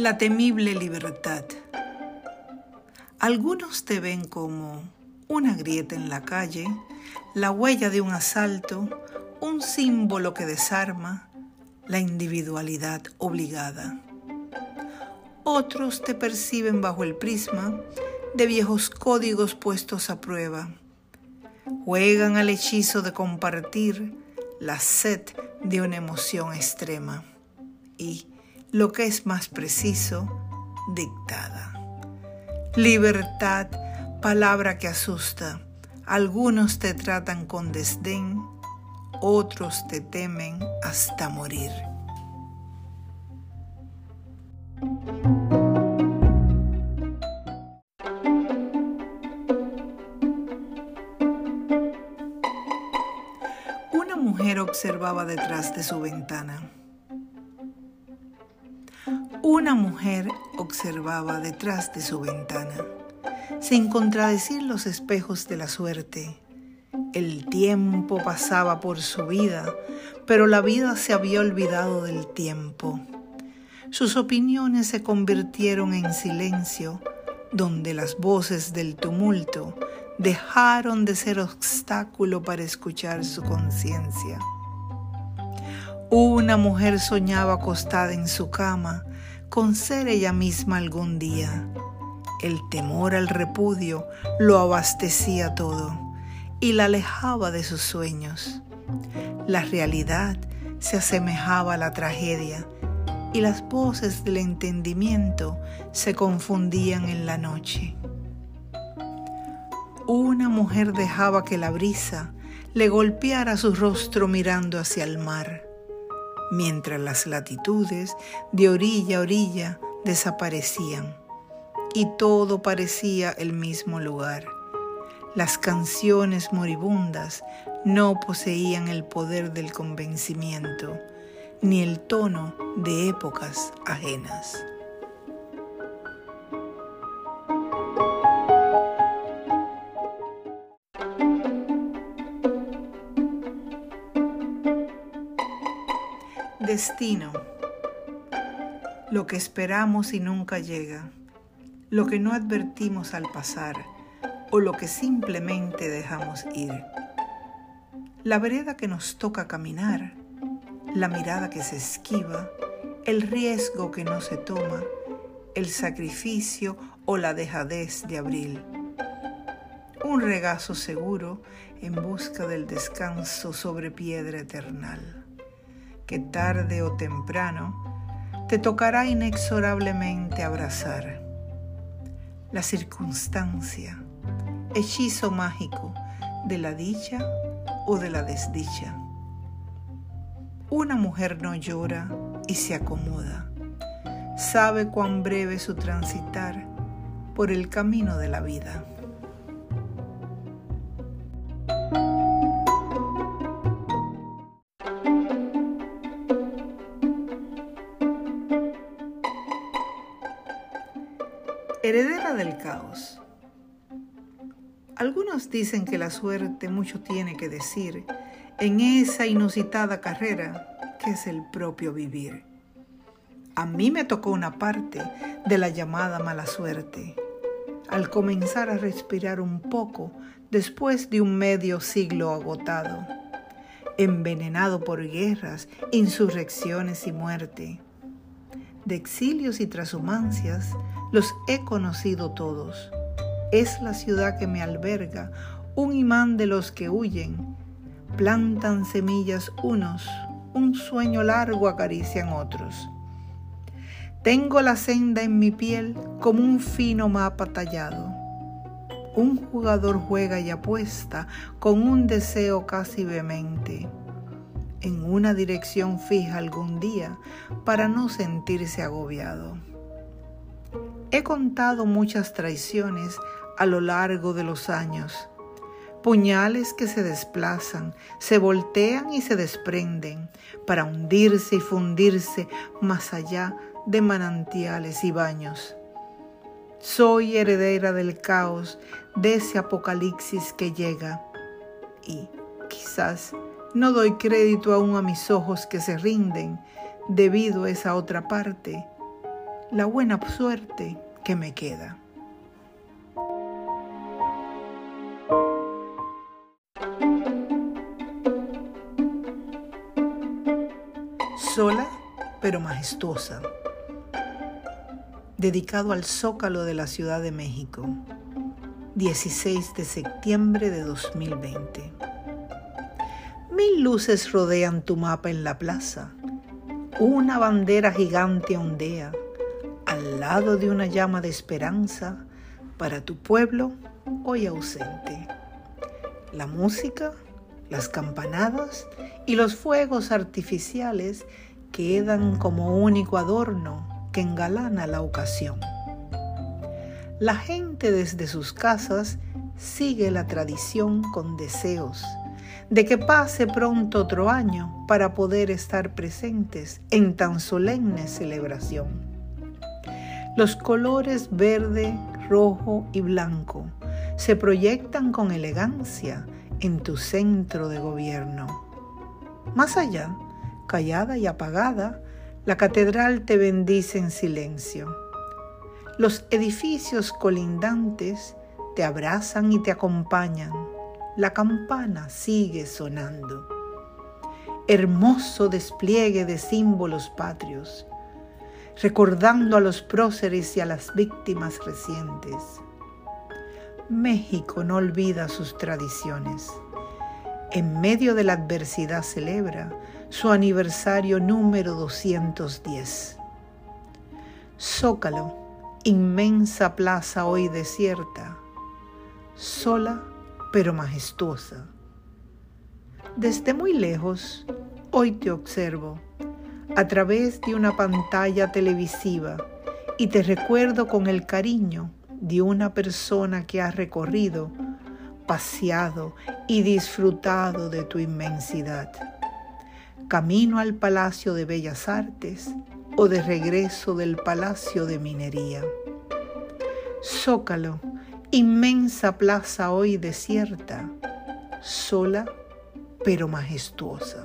La temible libertad. Algunos te ven como una grieta en la calle, la huella de un asalto, un símbolo que desarma la individualidad obligada. Otros te perciben bajo el prisma de viejos códigos puestos a prueba. Juegan al hechizo de compartir la sed de una emoción extrema y, lo que es más preciso, dictada. Libertad, palabra que asusta. Algunos te tratan con desdén, otros te temen hasta morir. Una mujer observaba detrás de su ventana una mujer observaba detrás de su ventana, sin contradecir los espejos de la suerte. El tiempo pasaba por su vida, pero la vida se había olvidado del tiempo. Sus opiniones se convirtieron en silencio, donde las voces del tumulto dejaron de ser obstáculo para escuchar su conciencia. Una mujer soñaba acostada en su cama, con ser ella misma algún día. El temor al repudio lo abastecía todo y la alejaba de sus sueños. La realidad se asemejaba a la tragedia y las voces del entendimiento se confundían en la noche. Una mujer dejaba que la brisa le golpeara su rostro mirando hacia el mar mientras las latitudes de orilla a orilla desaparecían y todo parecía el mismo lugar. Las canciones moribundas no poseían el poder del convencimiento ni el tono de épocas ajenas. Destino. Lo que esperamos y nunca llega. Lo que no advertimos al pasar o lo que simplemente dejamos ir. La vereda que nos toca caminar, la mirada que se esquiva, el riesgo que no se toma, el sacrificio o la dejadez de abril. Un regazo seguro en busca del descanso sobre piedra eternal que tarde o temprano te tocará inexorablemente abrazar. La circunstancia, hechizo mágico de la dicha o de la desdicha. Una mujer no llora y se acomoda. Sabe cuán breve su transitar por el camino de la vida. Heredera del caos. Algunos dicen que la suerte mucho tiene que decir en esa inusitada carrera que es el propio vivir. A mí me tocó una parte de la llamada mala suerte, al comenzar a respirar un poco después de un medio siglo agotado, envenenado por guerras, insurrecciones y muerte de exilios y transhumancias, los he conocido todos. Es la ciudad que me alberga, un imán de los que huyen. Plantan semillas unos, un sueño largo acarician otros. Tengo la senda en mi piel como un fino mapa tallado. Un jugador juega y apuesta con un deseo casi vehemente en una dirección fija algún día para no sentirse agobiado. He contado muchas traiciones a lo largo de los años, puñales que se desplazan, se voltean y se desprenden para hundirse y fundirse más allá de manantiales y baños. Soy heredera del caos, de ese apocalipsis que llega y quizás no doy crédito aún a mis ojos que se rinden debido a esa otra parte. La buena suerte que me queda. Sola pero majestuosa. Dedicado al Zócalo de la Ciudad de México, 16 de septiembre de 2020. Mil luces rodean tu mapa en la plaza. Una bandera gigante ondea al lado de una llama de esperanza para tu pueblo hoy ausente. La música, las campanadas y los fuegos artificiales quedan como único adorno que engalana la ocasión. La gente desde sus casas sigue la tradición con deseos de que pase pronto otro año para poder estar presentes en tan solemne celebración. Los colores verde, rojo y blanco se proyectan con elegancia en tu centro de gobierno. Más allá, callada y apagada, la catedral te bendice en silencio. Los edificios colindantes te abrazan y te acompañan. La campana sigue sonando. Hermoso despliegue de símbolos patrios recordando a los próceres y a las víctimas recientes. México no olvida sus tradiciones. En medio de la adversidad celebra su aniversario número 210. Zócalo, inmensa plaza hoy desierta, sola pero majestuosa. Desde muy lejos, hoy te observo a través de una pantalla televisiva y te recuerdo con el cariño de una persona que ha recorrido, paseado y disfrutado de tu inmensidad. Camino al Palacio de Bellas Artes o de regreso del Palacio de Minería. Zócalo, inmensa plaza hoy desierta, sola pero majestuosa.